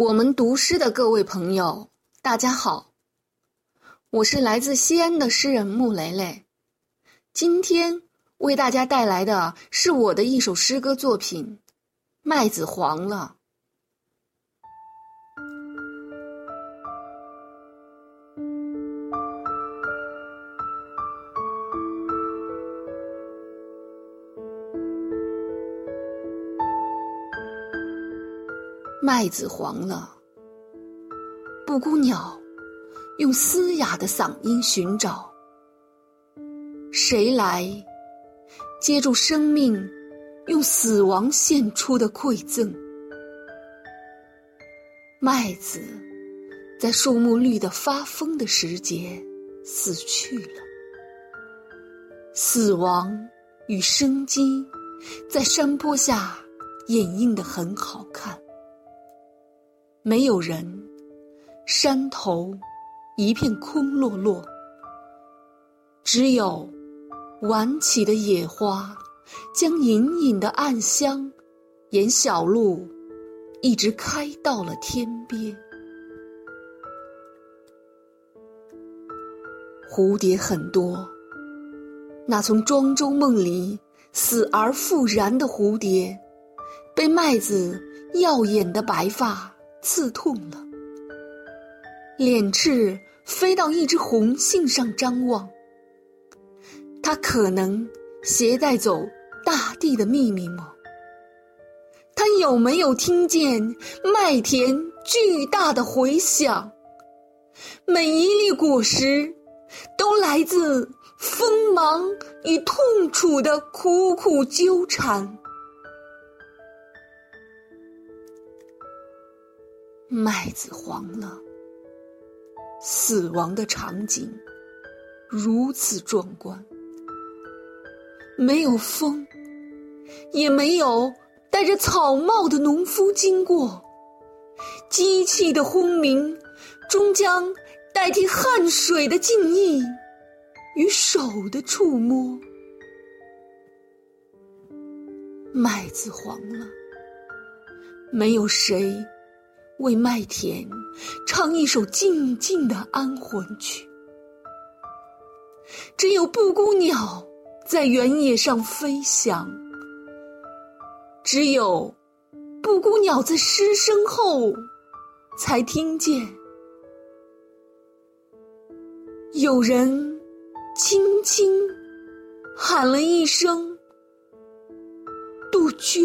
我们读诗的各位朋友，大家好，我是来自西安的诗人穆雷雷，今天为大家带来的是我的一首诗歌作品《麦子黄了》。麦子黄了，布谷鸟用嘶哑的嗓音寻找，谁来接住生命用死亡献出的馈赠？麦子在树木绿得发疯的时节死去了，死亡与生机在山坡下掩映的很好看。没有人，山头一片空落落，只有晚起的野花，将隐隐的暗香沿小路一直开到了天边。蝴蝶很多，那从庄周梦里死而复燃的蝴蝶，被麦子耀眼的白发。刺痛了，脸翅飞到一只红杏上张望。它可能携带走大地的秘密吗？它有没有听见麦田巨大的回响？每一粒果实，都来自锋芒与痛楚的苦苦纠缠。麦子黄了，死亡的场景如此壮观。没有风，也没有戴着草帽的农夫经过。机器的轰鸣，终将代替汗水的敬意与手的触摸。麦子黄了，没有谁。为麦田唱一首静静的安魂曲，只有布谷鸟在原野上飞翔，只有布谷鸟在失声后才听见有人轻轻喊了一声“杜鹃”。